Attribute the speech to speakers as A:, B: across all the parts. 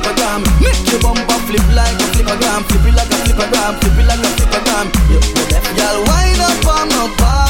A: flippogram. Make your bumper flip like a flippogram. Flip it like a flippogram. Flip it like a flippogram. Yo, your left girl wind up on my back.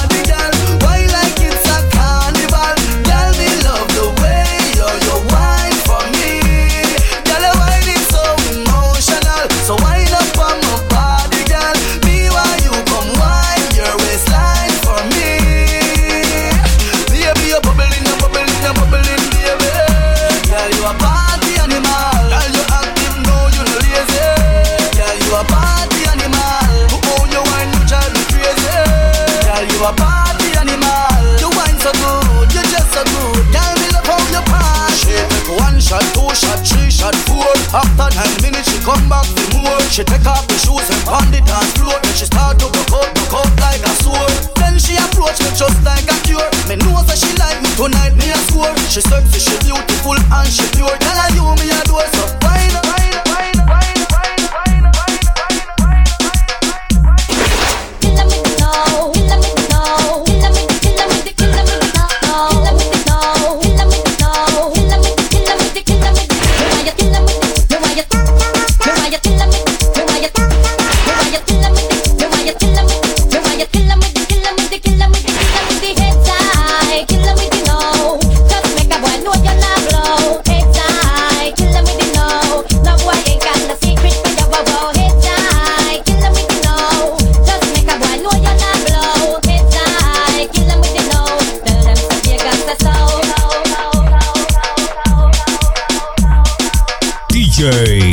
A: Tonight, me a score. She sexy, she beautiful and she pure. Tell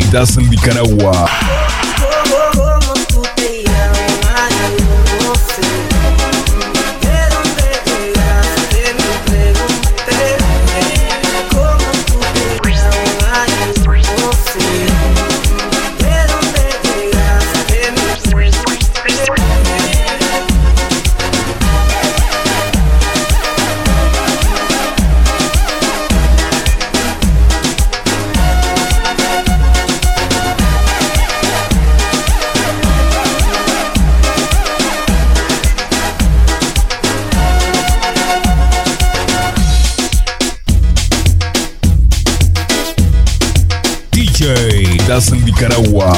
B: Midas Nicaragua. Fronteras en Nicaragua.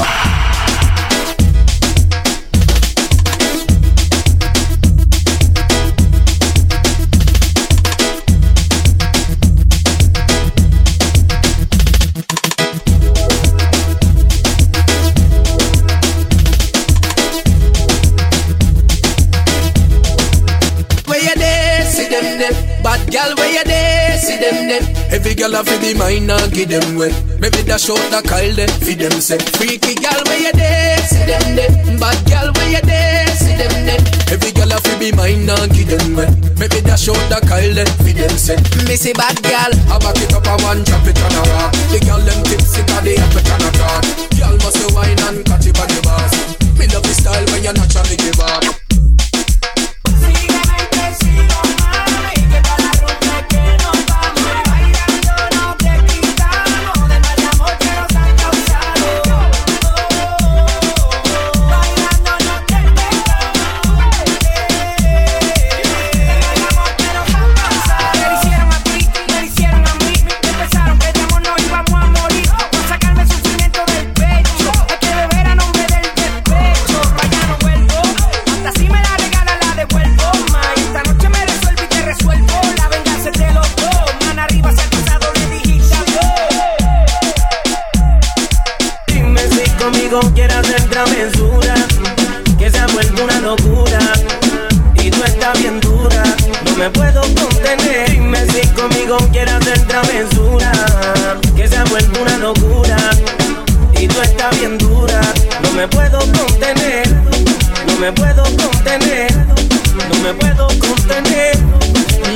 A: Bad girl, where you there? See them there. Every gal a fi be mine and give them way. Maybe dash out the Kyle there. Fi them say. Freaky gal, where you there? See them there. Bad gal, where you there? See them there. Every gal a fi be mine and give them way. Maybe dash out the Kyle there. Fi them say. Missy bad gal. I back it up a one, drop it on a rock. The gal me
C: puedo contener. Dime si conmigo quieres hacer travesura, que se ha vuelto una locura y tú estás bien dura, no me puedo contener, no me puedo contener, no me puedo contener,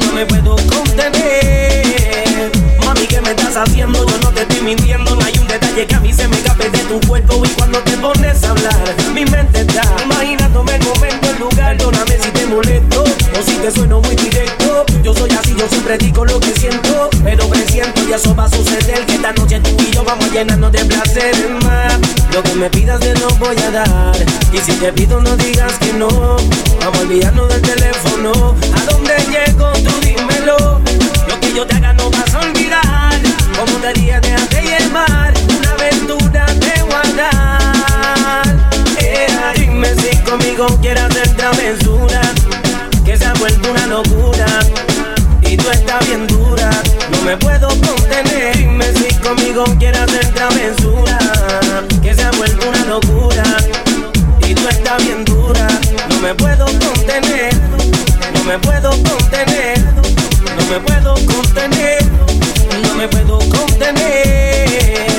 C: no me puedo contener. Mami, ¿qué me estás haciendo? Yo no te estoy mintiendo. No hay un detalle que a mí se me escape de tu cuerpo. Y cuando te pones a hablar, mi mente está imaginándome el momento, el lugar. Perdóname si te molesto o si te sueno muy. Siempre digo lo que siento. Pero presiento y eso va a suceder. Que esta noche tú y yo vamos a llenarnos de placer más. Lo que me pidas te lo voy a dar. Y si te pido, no digas que no. Vamos a olvidarnos del conmigo quiere hacer travesura, que se ha vuelto una locura. Y tú estás bien dura, no me puedo contener, no me puedo contener, no me puedo contener, no me puedo contener.